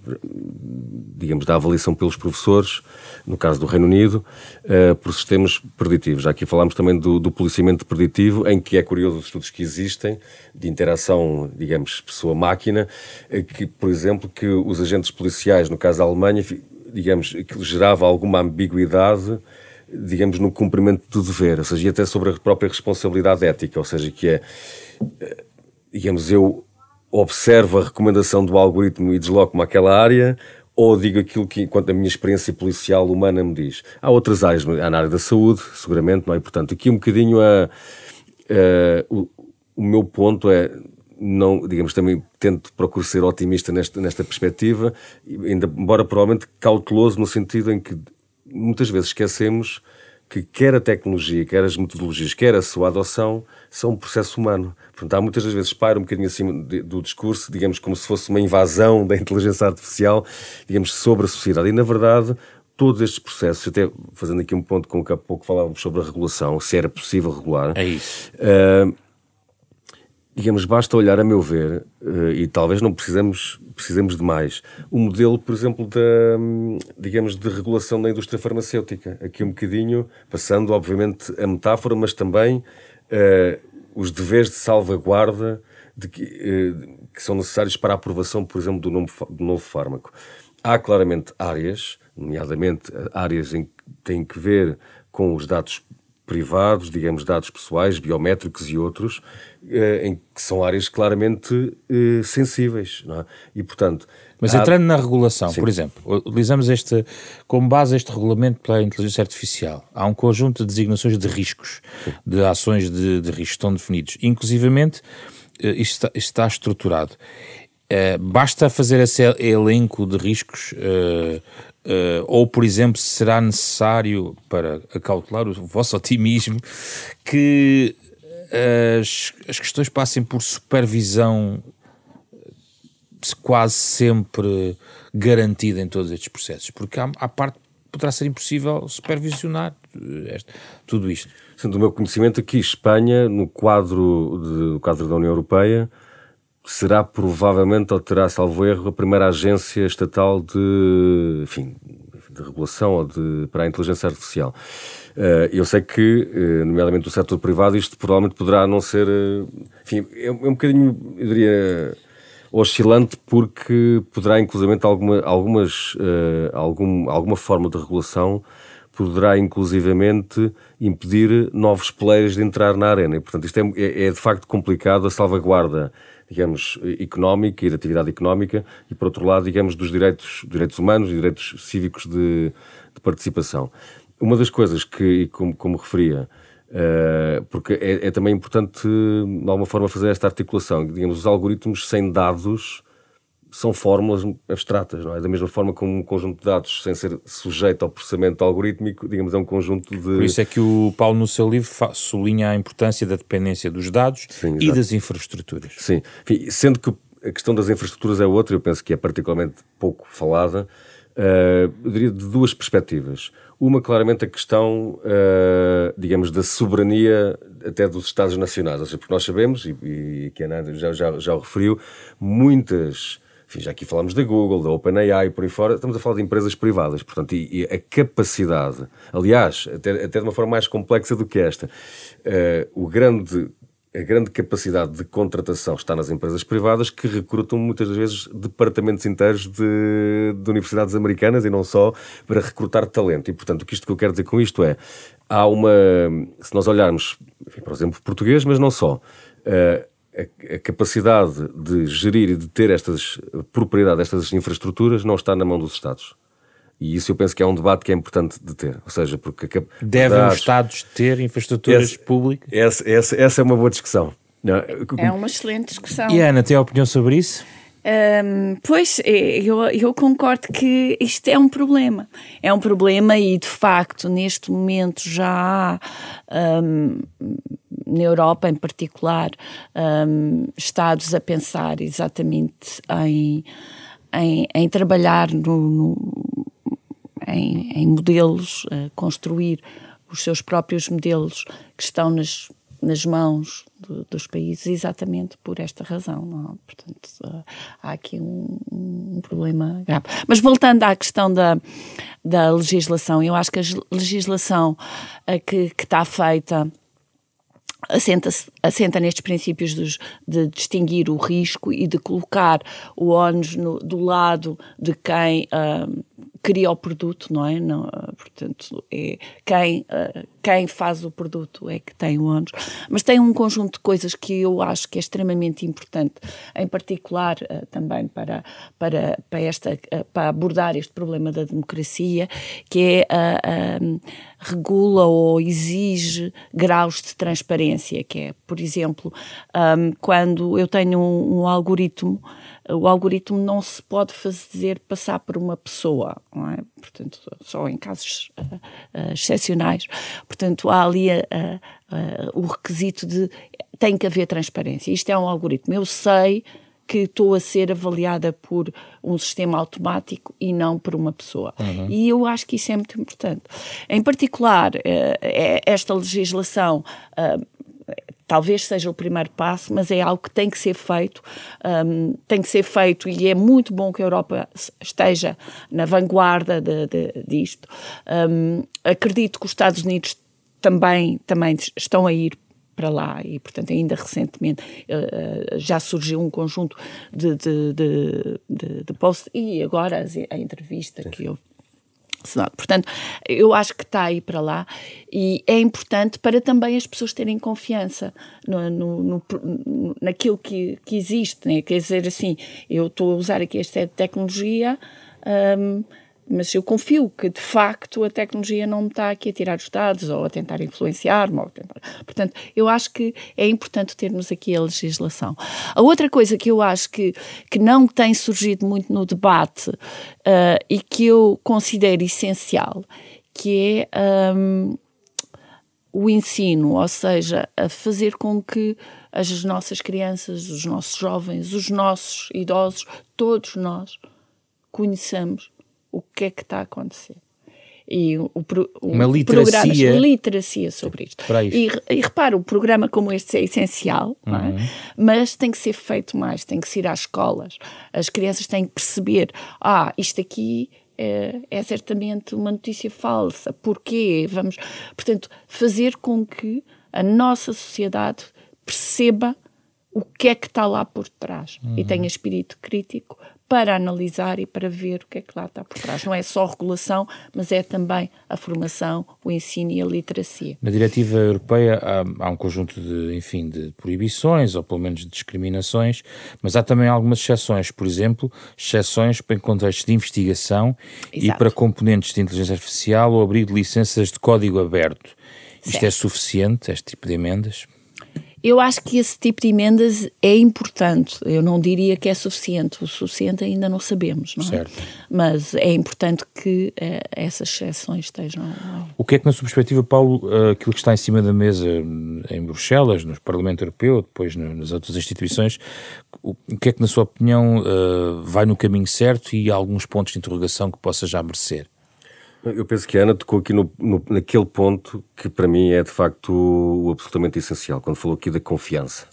Speaker 2: digamos, da avaliação pelos professores, no caso do Reino Unido, uh, por sistemas preditivos. Já aqui falámos também do, do policiamento preditivo, em que é curioso os estudos que existem, de interação, digamos, pessoa-máquina, eh, que, por exemplo, que os agentes policiais, no caso da Alemanha, digamos, que gerava alguma ambiguidade digamos, no cumprimento do dever, ou seja, e até sobre a própria responsabilidade ética, ou seja, que é, eh, digamos, eu observo a recomendação do algoritmo e desloco-me àquela área, ou digo aquilo que, enquanto a minha experiência policial humana me diz. Há outras áreas, há na área da saúde, seguramente, não é? Portanto, aqui um bocadinho a, a o, o meu ponto é, não, digamos, também tento procurar ser otimista nesta, nesta perspectiva, ainda, embora provavelmente cauteloso no sentido em que muitas vezes esquecemos que quer a tecnologia, quer as metodologias, quer a sua adoção, são um processo humano. Portanto, há muitas das vezes paira um bocadinho acima do discurso, digamos, como se fosse uma invasão da inteligência artificial, digamos, sobre a sociedade. E, na verdade, todos estes processos, até fazendo aqui um ponto com que há pouco falávamos sobre a regulação, se era possível regular.
Speaker 1: É isso.
Speaker 2: Uh, digamos, basta olhar, a meu ver, uh, e talvez não precisemos, precisemos de mais, o modelo, por exemplo, da, digamos, de regulação da indústria farmacêutica. Aqui um bocadinho, passando, obviamente, a metáfora, mas também uh, os deveres de salvaguarda de que, uh, que, são necessários para a aprovação, por exemplo, do novo, do novo fármaco. Há claramente áreas, nomeadamente áreas em que têm que ver com os dados privados, digamos, dados pessoais, biométricos e outros, eh, em que são áreas claramente eh, sensíveis, é? E, portanto...
Speaker 1: Mas há... entrando na regulação, Sim. por exemplo, utilizamos este, como base este regulamento para a inteligência artificial. Há um conjunto de designações de riscos, Sim. de ações de, de risco, estão definidos. Inclusivamente, eh, isto está, isto está estruturado. basta fazer esse elenco de riscos Uh, ou, por exemplo, será necessário, para acautelar o vosso otimismo, que as, as questões passem por supervisão quase sempre garantida em todos estes processos, porque há, há parte poderá ser impossível supervisionar eh, tudo isto.
Speaker 2: Sendo o meu conhecimento aqui, Espanha, no quadro, de, no quadro da União Europeia, será provavelmente, ou terá, salvo erro, a primeira agência estatal de, enfim, de regulação ou de, para a inteligência artificial. Uh, eu sei que, uh, nomeadamente do setor privado, isto provavelmente poderá não ser. Uh, enfim, é, é, um bocadinho, eu diria, oscilante, porque poderá, inclusivamente, alguma, algumas, algum, alguma forma de regulação poderá, inclusivamente, impedir novos players de entrar na arena. E, portanto, isto é, é, é de facto complicado a salvaguarda digamos, económica e da atividade económica e, por outro lado, digamos, dos direitos, direitos humanos e direitos cívicos de, de participação. Uma das coisas que, como, como referia, uh, porque é, é, também importante, de alguma forma, fazer esta articulação, digamos, os algoritmos sem dados são fórmulas abstratas, não é? Da mesma forma como um conjunto de dados, sem ser sujeito ao processamento algorítmico, digamos, é um conjunto de...
Speaker 1: Por isso é que o Paulo, no seu livro, sublinha a importância da dependência dos dados Sim, e das infraestruturas.
Speaker 2: Sim, Enfim, sendo que a questão das infraestruturas é outra, eu penso que é particularmente pouco falada, uh, eu diria de duas perspectivas. Uma, claramente, a questão, uh, digamos, da soberania até dos Estados Nacionais, ou seja, porque nós sabemos, e, e que a Ana já, já, já o referiu, muitas já aqui falamos da Google, da OpenAI, por aí fora, estamos a falar de empresas privadas, portanto, e, e a capacidade, aliás, até, até de uma forma mais complexa do que esta, uh, o grande a grande capacidade de contratação está nas empresas privadas que recrutam muitas das vezes departamentos inteiros de, de, universidades americanas e não só para recrutar talento. E, portanto, o que isto que eu quero dizer com isto é, há uma, se nós olharmos, enfim, por exemplo, português, mas não só, uh, a, capacidade de gerir e de ter estas propriedade, estas infraestruturas, não está na mão dos Estados. E isso eu penso que é um debate que é importante de ter. Ou seja, porque.
Speaker 1: Devem os Estados ter infraestruturas essa, públicas?
Speaker 2: Essa, essa, essa, é uma boa discussão.
Speaker 3: É uma excelente discussão.
Speaker 1: E Ana, tem a opinião sobre isso?
Speaker 3: Um, pois, é, eu, eu concordo que isto é um problema. É um problema e, de facto, neste momento já há um, na Europa em particular, um, Estados a pensar exatamente em, em, em trabalhar no, no, em, em, modelos, construir os seus próprios modelos que estão nas, nas mãos do, dos países exatamente por esta razão. É? Portanto, há aqui um, um, problema grave. Mas voltando à questão da, da legislação, eu acho que a legislação que, que está feita assenta, assenta nestes princípios dos, de distinguir o risco e de colocar o ónus do lado de quem uh, cria o produto, não é? Não, portanto, é quem, uh, quem faz o produto é que tem o ônus, mas tem um conjunto de coisas que eu acho que é extremamente importante, em particular uh, também para, para, para, esta, para abordar este problema da democracia, que é regula ou exige graus de transparência, que é, por exemplo, um, quando eu tenho um, um algoritmo o algoritmo não se pode fazer passar por uma pessoa, não é? Portanto, só em casos uh, uh, excepcionais. Portanto, há ali uh, o requisito de tem que haver transparência. Isto é um algoritmo. Eu sei que estou a ser avaliada por um sistema automático e não por uma pessoa. Uhum. E eu acho que isso é muito importante. Em particular, é esta legislação talvez seja o primeiro passo, mas é algo que tem que ser feito, um, tem que ser feito e é muito bom que a Europa esteja na vanguarda de, de, disto. Um, acredito que os Estados Unidos também, também estão a ir para lá e, portanto, ainda recentemente uh, já surgiu um conjunto de, de, de, de, de posts e agora a, entrevista que eu Senado. Portanto, eu acho que está aí para lá e é importante para também as pessoas terem confiança no, no, no naquilo que, que existe. Né? Quer dizer, assim, eu estou a usar aqui esta tecnologia. Um, mas eu confio que de facto a tecnologia não me está aqui a tirar os dados ou a tentar influenciar-me. Tentar... Portanto, eu acho que é importante termos aqui a legislação. A outra coisa que eu acho que, que não tem surgido muito no debate uh, e que eu considero essencial, que é um, o ensino, ou seja, a fazer com que as nossas crianças, os nossos jovens, os nossos idosos, todos nós conheçamos o que é que está a acontecer. E o, o,
Speaker 1: Uma literacia.
Speaker 3: literacia sobre isto. E, e repara, o programa como este é essencial, é? uhum. é? mas tem que ser feito mais, tem que ser às escolas. As crianças têm que perceber: ah, isto aqui é, é, certamente uma notícia falsa. Porquê? Vamos, portanto, fazer com que a nossa sociedade perceba o que é que está lá por trás uhum. e tenha espírito crítico para analisar e para ver o que é que lá está por trás. Não é só regulação, mas é também a formação, o ensino e a literacia.
Speaker 1: Na diretiva europeia há, há um conjunto de, enfim, de proibições ou pelo menos de discriminações, mas há também algumas exceções, por exemplo, exceções para contextos de investigação Exato. e para componentes de inteligência artificial ou abrigo de licenças de código aberto. Isto certo. é suficiente, este tipo de emendas?
Speaker 3: Eu acho que esse tipo de emendas é importante. Eu não diria que é suficiente. O suficiente ainda não sabemos, não é? Certo. Mas é importante que uh, essas exceções estejam.
Speaker 1: O que é que, na sua perspectiva, Paulo, uh, aquilo que está em cima da mesa em Bruxelas, no Parlamento Europeu, depois no, nas outras instituições, o, o, que é que, na sua opinião, uh, vai no caminho certo e há alguns pontos de interrogação que possa já merecer?
Speaker 2: Eu penso que a Ana tocou aqui no, no, naquele ponto que para mim é de facto o, absolutamente essencial, quando falou aqui da confiança.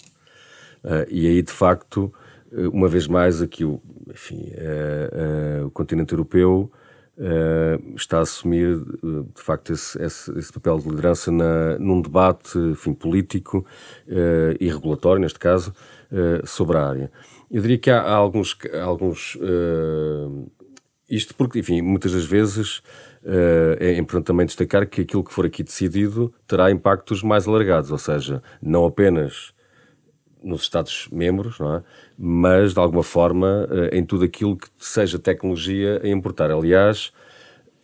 Speaker 2: Uh, e aí de facto, eh, uma vez mais, aqui o, enfim, uh, uh, o continente europeu está a assumir de facto esse, esse, esse, papel de liderança na, num debate enfim, político e regulatório, neste caso, sobre a área. Eu diria que há, há alguns. alguns isto porque, enfim, muitas das vezes é importante também destacar que aquilo que for aqui decidido terá impactos mais alargados, ou seja, não apenas nos Estados-membros, é? mas de alguma forma eh, em tudo aquilo que seja tecnologia a importar. Aliás,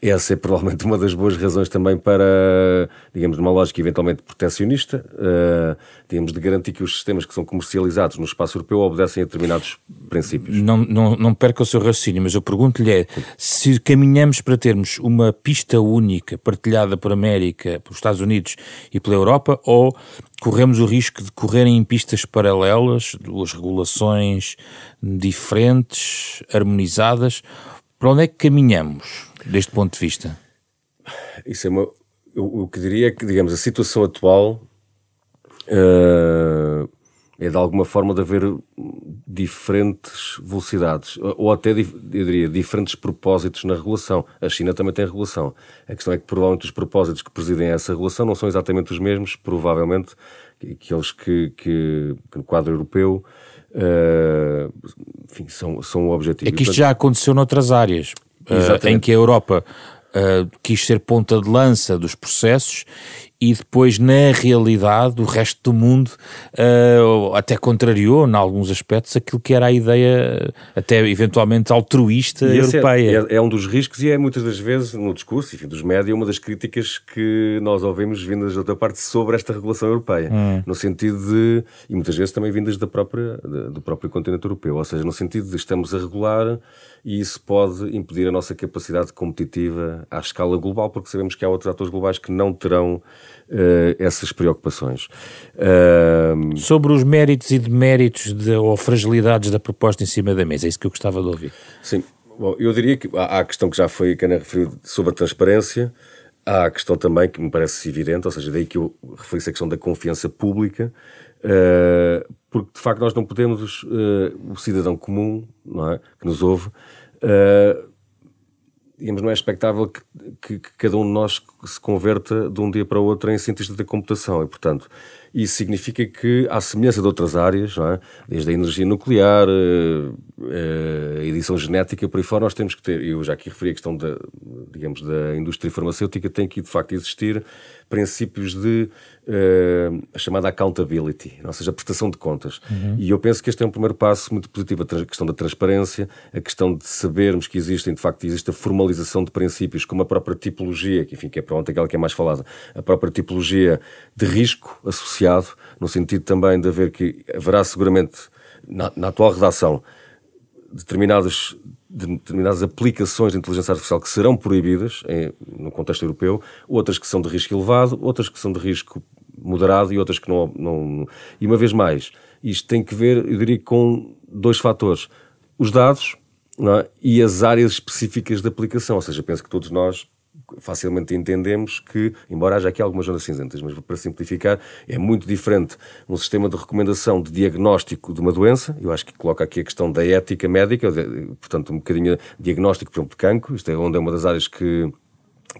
Speaker 2: essa é provavelmente uma das boas razões também para, digamos, numa lógica eventualmente protecionista, uh, digamos, de garantir que os sistemas que são comercializados no espaço europeu obedecem a determinados princípios.
Speaker 1: Não, não, não perca o seu raciocínio, mas eu pergunto-lhe é, se caminhamos para termos uma pista única partilhada por América, pelos Estados Unidos e pela Europa, ou corremos o risco de correrem em pistas paralelas, duas regulações diferentes, harmonizadas, para onde é que caminhamos? deste ponto de vista?
Speaker 2: Isso é uma. O que diria é que, digamos, a situação atual uh, é de alguma forma de haver diferentes velocidades, ou até, eu diria, diferentes propósitos na regulação. A China também tem regulação. A questão é que provavelmente os propósitos que presidem essa regulação não são exatamente os mesmos, provavelmente, aqueles que, que, que no quadro europeu uh, enfim, são, são o objetivo.
Speaker 1: É que isto já aconteceu noutras áreas uh, em que a Europa uh, quis ser ponta de lança dos processos e depois, na realidade, o resto do mundo uh, até contrariou, em alguns aspectos, aquilo que era a ideia, até eventualmente altruísta
Speaker 2: e é-
Speaker 1: europeia.
Speaker 2: É, é, um dos riscos e é muitas das vezes, no discurso enfim, dos médias, uma das críticas que nós ouvimos vindas da outra parte sobre esta regulação europeia. Hum. No sentido de, e muitas vezes também vindas da própria, do próprio continente europeu, ou seja, no sentido de estamos a regular e isso pode impedir a nossa capacidade competitiva à escala global, porque sabemos que há outros atores globais que não terão uh, essas preocupações.
Speaker 1: Uh... Sobre os méritos e deméritos de, ou fragilidades da proposta em cima da mesa, é isso que eu gostava de ouvir.
Speaker 2: Sim, Bom, eu diria que há a questão que já foi que Ana referiu sobre a transparência, há a questão também que me parece evidente, ou seja, daí que eu referi a questão da confiança pública, uh, porque de facto nós não podemos, uh, o cidadão comum, não é, que nos ouve, uh, digamos, não é expectável que, que, que, cada um de nós se converta de um dia para o outro em cientista da computação. E, portanto, isso significa que, à semelhança de outras áreas, é? desde a energia nuclear, eh, a edição genética, por aí fora, nós temos que ter, eu já aqui referi a questão da, digamos, da indústria farmacêutica, tem que, de facto, existir princípios de uh, a chamada accountability, ou seja, a prestação de contas. Uhum. E eu penso que este é um primeiro passo muito positivo, a questão da transparência, a questão de sabermos que existem, de facto, existe a formalização de princípios, como a própria tipologia, que, enfim, que é pronto, aquela que é mais falada, a própria tipologia de risco associado, no sentido também de haver que haverá seguramente, na, na atual redação, determinadas de determinadas aplicações de inteligência artificial que serão proibidas em, no contexto europeu, outras que são de risco elevado, outras que são de risco moderado e outras que não. não e uma vez mais, isto tem que ver, eu diria, com dois fatores: os dados é? e as áreas específicas de aplicação. Ou seja, penso que todos nós facilmente entendemos que, embora haja aqui algumas zonas cinzentas, mas para simplificar, é muito diferente um sistema de recomendação de diagnóstico de uma doença, eu acho que coloca aqui a questão da ética médica, portanto, um bocadinho diagnóstico, por exemplo, de cancro, isto é onde é uma das áreas que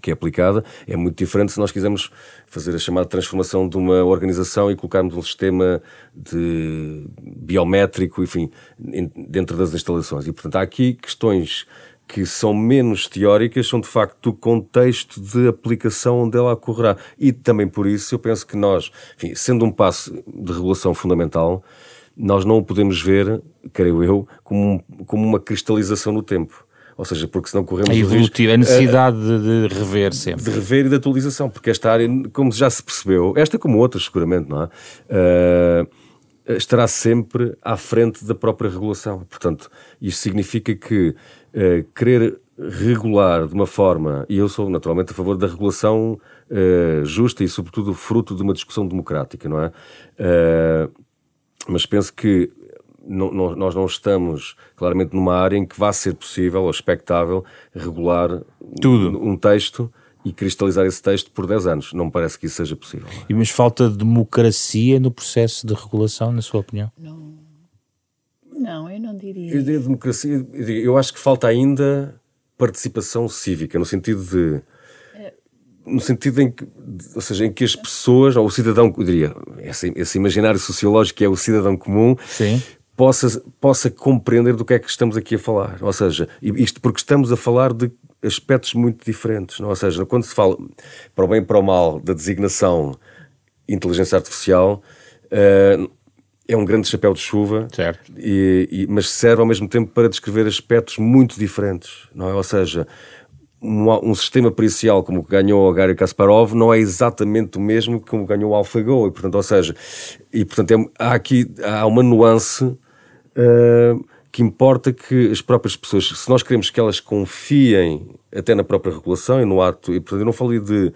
Speaker 2: que é aplicada, é muito diferente se nós quisermos fazer a chamada transformação de uma organização e colocarmos um sistema de biométrico, enfim, dentro das instalações. E, portanto, há aqui questões que são menos teóricas são de facto o contexto de aplicação onde ela ocorrerá. E também por isso eu penso que nós, enfim, sendo um passo de regulação fundamental, nós não o podemos ver, creio eu, como, como uma cristalização no tempo. Ou seja, porque senão corremos a
Speaker 1: evolutiva, a necessidade uh, de, de, rever sempre.
Speaker 2: De rever e de atualização, porque esta área, como já se percebeu, esta como outras seguramente, não é? Uh, estará sempre à frente da própria regulação. Portanto, isto significa que uh, querer regular de uma forma, e eu sou naturalmente a favor da regulação uh, justa e, sobretudo, fruto de uma discussão democrática, não é? Uh, mas penso que não, não, nós não estamos claramente numa área em que vá ser possível ou expectável regular
Speaker 1: Tudo.
Speaker 2: um texto e cristalizar esse texto por 10 anos. Não me parece que isso seja possível.
Speaker 1: E mas falta democracia no processo de regulação, na sua opinião?
Speaker 3: Não. Não, eu não diria.
Speaker 2: Eu diria democracia, eu acho que falta ainda participação cívica, no sentido de. No sentido em que, ou seja, em que as pessoas, ou o cidadão, eu diria, esse, esse imaginário sociológico que é o cidadão comum,
Speaker 1: Sim.
Speaker 2: Possa, possa compreender do que é que estamos aqui a falar. Ou seja, isto porque estamos a falar de aspectos muito diferentes. Não? Ou seja, quando se fala para o bem e para o mal da designação inteligência artificial, uh, é um grande chapéu de chuva, e, e, mas serve ao mesmo tempo para descrever aspectos muito diferentes, não é? Ou seja, um, um sistema pericial como o que ganhou o Gary Kasparov não é exatamente o mesmo que como ganhou o AlphaGo, e portanto, ou seja, e portanto é, há aqui há uma nuance uh, que importa que as próprias pessoas, se nós queremos que elas confiem até na própria regulação e no ato, e portanto eu não falei de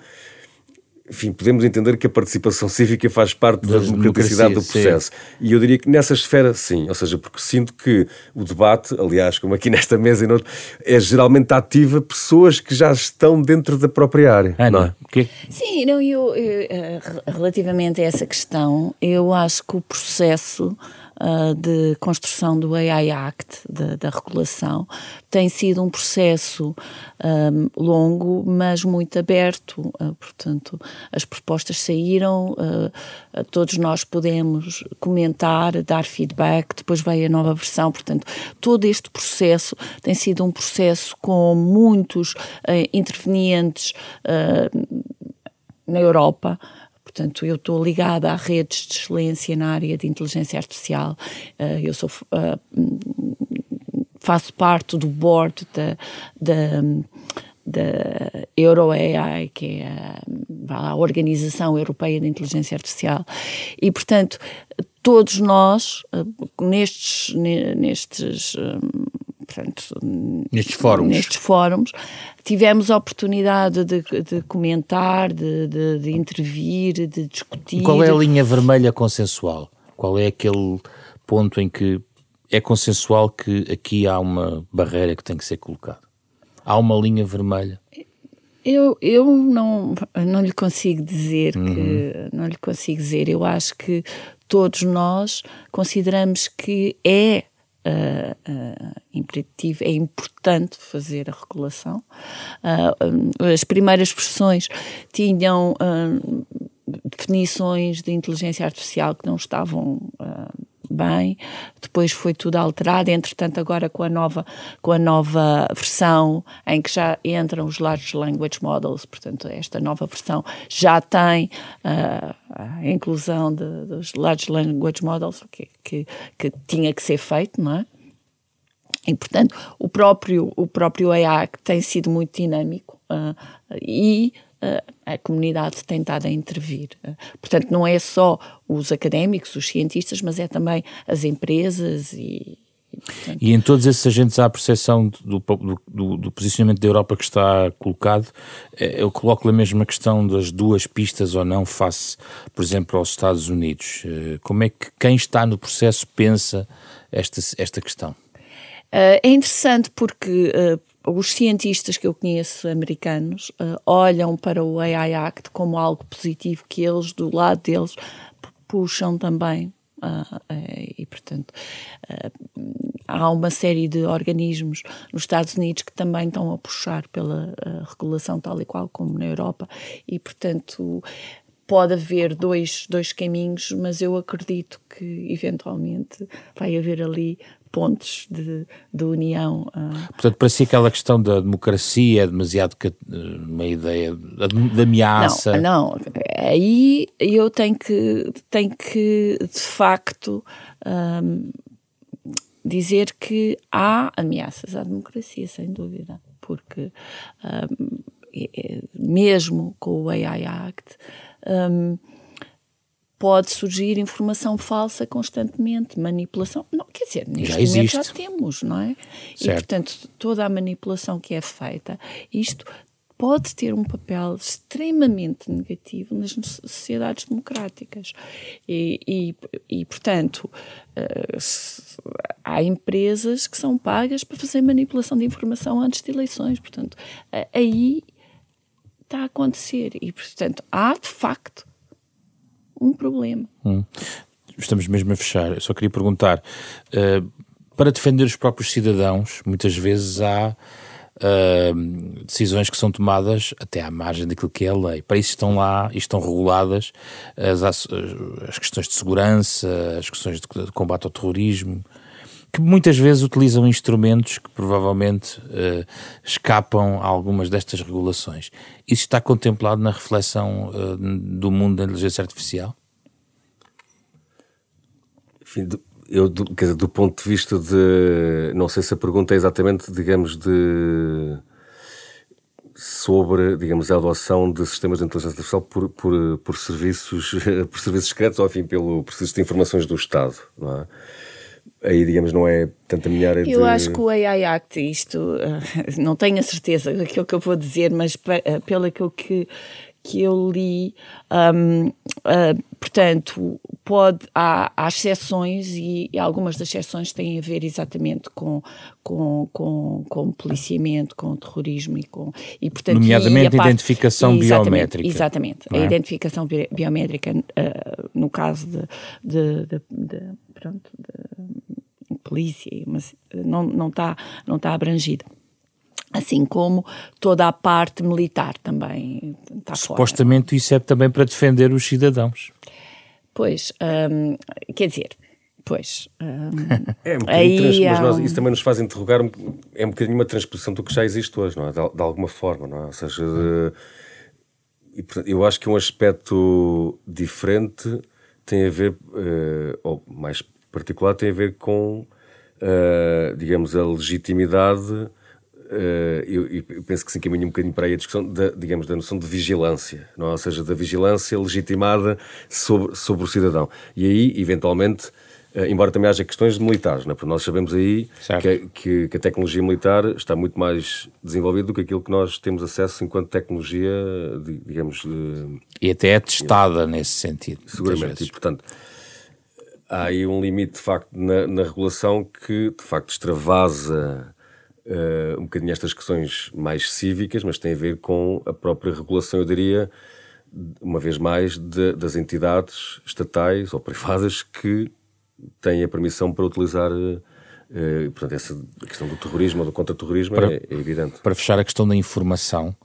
Speaker 2: enfim, podemos entender que a participação cívica faz parte da, da democraticidade do processo. Sim. E eu diria que nessa esfera, sim. Ou seja, porque sinto que o debate, aliás, como aqui nesta mesa e noutro, é geralmente ativa pessoas que já estão dentro da própria área.
Speaker 1: Ana, não é?
Speaker 3: Okay. Sim, não, eu, eu, eh, relativamente a essa questão, eu acho que o processo uh, de construção do AI Act, da, regulação. Tem sido um processo um, longo, mas muito aberto. Uh, portanto, as propostas saíram, uh, todos nós podemos comentar, dar feedback, depois veio a nova versão. Portanto, todo este processo tem sido um processo com muitos intervenientes na Europa. Portanto, eu estou ligada a redes de excelência na área de inteligência artificial. Eh, eu sou, eh, faço parte do board da, da, da EuroAI, que é a, a Organização Europeia de Inteligência Artificial. E, portanto, todos nós, eh, nestes, nestes
Speaker 1: portanto, nestes fóruns.
Speaker 3: nestes fóruns, tivemos a oportunidade de, de comentar, de, de, de, intervir, de discutir.
Speaker 1: Qual é a linha vermelha consensual? Qual é aquele ponto em que é consensual que aqui há uma barreira que tem que ser colocada? Há uma linha vermelha?
Speaker 3: Eu, eu não, não lhe consigo dizer uhum. que não lhe consigo dizer. Eu acho que todos nós consideramos que é uh, imperativo, é importante fazer a regulação. Uh, as primeiras versões tinham definições de inteligência artificial que não estavam bem, depois foi tudo alterado, entretanto agora com a nova, com a nova versão em que já entram os Large Language Models, portanto esta nova versão já tem uh, a inclusão de, dos Large Language Models, que, que, que tinha que ser feito, não é? E, portanto, o próprio, o próprio EAC tem sido muito dinâmico uh, e a comunidade tem estado a intervir. Portanto, não é só os académicos, os cientistas, mas é também as empresas e.
Speaker 1: Portanto... E em todos esses agentes há a percepção do, do, do, posicionamento da Europa que está colocado. Eh, eu coloco a mesma questão das duas pistas ou não face, por exemplo, aos Estados Unidos. Como é que quem está no processo pensa esta, esta questão?
Speaker 3: Uh, é interessante porque os cientistas que eu conheço americanos uh, olham para o AI Act como algo positivo que eles, do lado deles, puxam também. e, portanto, há uma série de organismos nos Estados Unidos que também estão a puxar pela regulação tal e qual como na Europa, e, portanto, pode haver dois, dois caminhos, mas eu acredito que eventualmente vai haver ali pontos de, de união. Uh.
Speaker 1: Portanto, para si aquela questão da democracia é demasiado uma ideia de ameaça.
Speaker 3: Não, não, aí eu tenho que, tenho que de facto um, dizer que há ameaças à democracia, sem dúvida, porque um, mesmo com o AI Act. Um, pode surgir informação falsa constantemente, manipulação. Não, quer dizer, neste já momento existe. já temos, não é? Certo. E, portanto, toda a manipulação que é feita, isto pode ter um papel extremamente negativo nas sociedades democráticas. E, e, e portanto, uh, há empresas que são pagas para fazer manipulação de informação antes de eleições. Portanto, uh, aí está a acontecer. E, portanto, há de facto um problema. Hum.
Speaker 1: Estamos mesmo a fechar. Eu só queria perguntar: uh, para defender os próprios cidadãos, muitas vezes há uh, decisões que são tomadas até à margem daquilo que é a lei. Para isso estão lá e estão reguladas as, as questões de segurança, as questões de, de combate ao terrorismo que muitas vezes utilizam instrumentos que provavelmente uh, escapam a algumas destas regulações. Isso está contemplado na reflexão uh, do mundo da inteligência artificial?
Speaker 2: Enfim, do, eu, do, quer dizer, do ponto de vista de. Não sei se a pergunta é exatamente, digamos, de. sobre, digamos, a adoção de sistemas de inteligência artificial por, por, por serviços, por serviços secretos ou, enfim, pelo processo de informações do Estado, não é? Aí, digamos, não é tanto a minha área
Speaker 3: Eu acho que o AI Act, isto, uh, não tenho a certeza daquilo que eu vou dizer, mas uh, pelo aquilo que, que eu li, um, uh, portanto, pode, há, há exceções e, e, algumas das exceções têm a ver exatamente com, com, com, com policiamento, com terrorismo e com... E,
Speaker 1: portanto, Nomeadamente a, a identificação
Speaker 3: exatamente,
Speaker 1: biométrica.
Speaker 3: Exatamente, é? a identificação biométrica, uh, no caso de, de, de, de pronto, de polícia, mas não, não, está, não está abrangida assim como toda a parte militar também está
Speaker 1: Supostamente
Speaker 3: fora.
Speaker 1: isso é também para defender os cidadãos.
Speaker 3: Pois, hum, quer dizer, pois... Hum,
Speaker 2: é um aí, mas nós, isso também nos faz interrogar, é um bocadinho uma transposição do que já existe hoje, não é? De, de alguma forma, não é? Ou seja, de, e, eu acho que um aspecto diferente tem a ver, uh, ou mais particular, tem a ver com, uh, digamos, a legitimidade Uh, eu, eu, penso que se encaminha um bocadinho para aí a discussão, da, digamos, da noção de vigilância, não? É? ou seja, da vigilância legitimada sobre, sobre o cidadão. E aí, eventualmente, uh, embora também haja questões militares, não é? porque nós sabemos aí que, que, que, a tecnologia militar está muito mais desenvolvida do que aquilo que nós temos acesso enquanto tecnologia, digamos...
Speaker 1: e até é testada nesse sentido.
Speaker 2: Seguramente, e portanto há aí um limite de facto na, na regulação que de facto extravasa uh, um bocadinho estas questões mais cívicas, mas tem a ver com a própria regulação, eu diria, uma vez mais, de, das entidades estatais ou privadas que têm a permissão para utilizar. Uh, portanto, essa questão do terrorismo ou do contra-terrorismo é, é, evidente.
Speaker 1: Para fechar a questão da informação,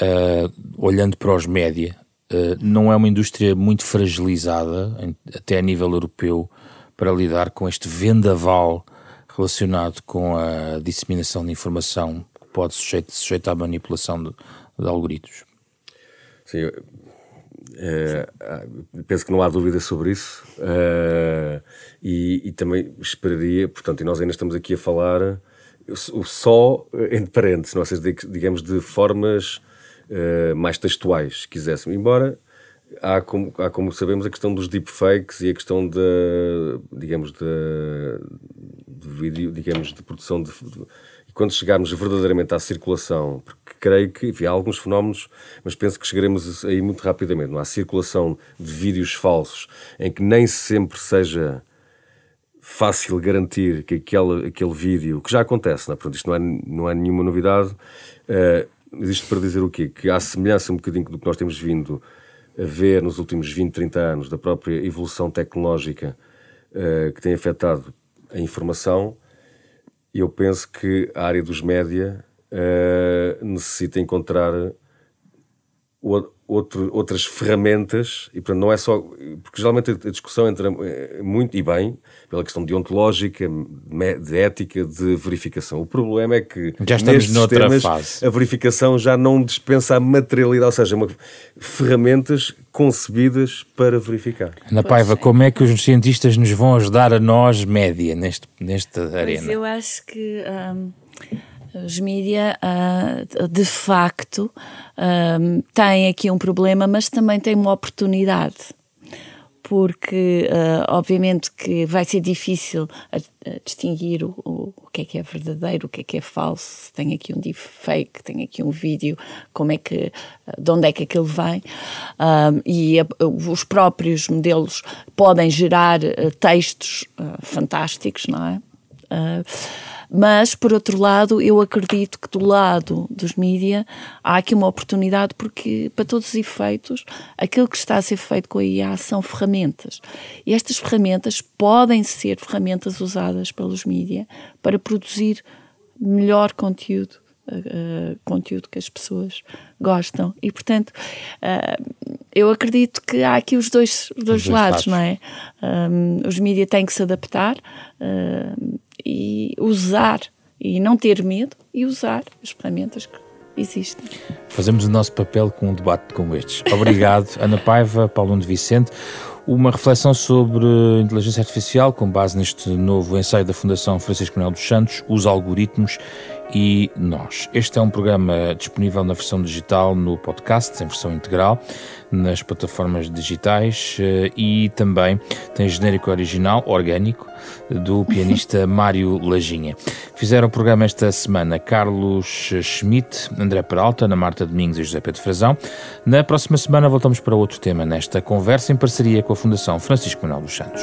Speaker 1: uh, olhando para os média, não é uma indústria muito fragilizada, até a nível europeu, para lidar com este vendaval relacionado com a disseminação de informação que pode sujeito, sujeitar à manipulação de, de algoritmos.
Speaker 2: Sim, é, penso que não há dúvida sobre isso é, e, e, também esperaria, portanto, e nós ainda estamos aqui a falar só entre parênteses, não, seja, digamos de formas é, mais textuais, se quiséssemos, embora há como, há como sabemos a questão dos deepfakes e a questão da, digamos, da, de vídeo, digamos, de produção de, de, quando chegarmos verdadeiramente à circulação, porque creio que enfim, há alguns fenómenos, mas penso que chegaremos aí muito rapidamente, não há circulação de vídeos falsos em que nem sempre seja fácil garantir que aquele, aquele vídeo, que já acontece, não é? Portanto, isto não é, não é nenhuma novidade, uh, existe para dizer o quê? Que há semelhança um bocadinho do que nós temos vindo a ver nos últimos 20, 30 anos da própria evolução tecnológica uh, que tem afetado a informação, eu penso que a área dos média uh, necessita encontrar outro, outras ferramentas, e portanto não é só. Porque geralmente a discussão entra eh, muito e bem pela questão deontológica, de ética, de verificação. O problema é que
Speaker 1: já estamos noutra sistemas, fase.
Speaker 2: a verificação já não dispensa a materialidade, ou seja, uma, ferramentas concebidas para verificar.
Speaker 1: Ana Paiva, como é que os cientistas nos vão ajudar a nós, média, neste, nesta arena? Mas
Speaker 3: eu acho que. Um os mídias, uh, de facto, um, têm aqui um problema, mas também têm uma oportunidade. Porque, uh, obviamente, que vai ser difícil a, a distinguir o, o, o, que é que é verdadeiro, o que é que é falso. Tem aqui um deepfake, tem aqui um vídeo, como é que, de onde é que aquilo vem. E a, os próprios modelos podem gerar uh, textos fantásticos, não é? Mas, por outro lado, eu acredito que do lado dos mídia há aqui uma oportunidade porque, para todos os efeitos, aquilo que está a ser feito com a IA são ferramentas. E estas ferramentas podem ser ferramentas usadas pelos mídia para produzir melhor conteúdo Uh, conteúdo que as pessoas gostam. E, portanto, uh, eu acredito que há aqui os dois, os dois, os dois lados, lados, não é? Um, os mídias têm que se adaptar uh, e usar, e não ter medo, e usar as ferramentas que existem.
Speaker 1: Fazemos o nosso papel com um debate como estes. Obrigado, Ana Paiva, Paulo de Vicente. Uma reflexão sobre inteligência artificial com base neste novo ensaio da Fundação Francisco Manuel dos Santos, os algoritmos e nós. Este é um programa disponível na versão digital no podcast, em versão integral nas plataformas digitais eh, e também tem genérico original, orgânico, do pianista Mário Lajinha. Fizeram o programa esta semana Carlos Schmidt, André Peralta, Ana Marta Domingos e José Pedro Frazão. Na próxima semana voltamos para outro tema nesta conversa em parceria com a Fundação Francisco Manuel dos Santos.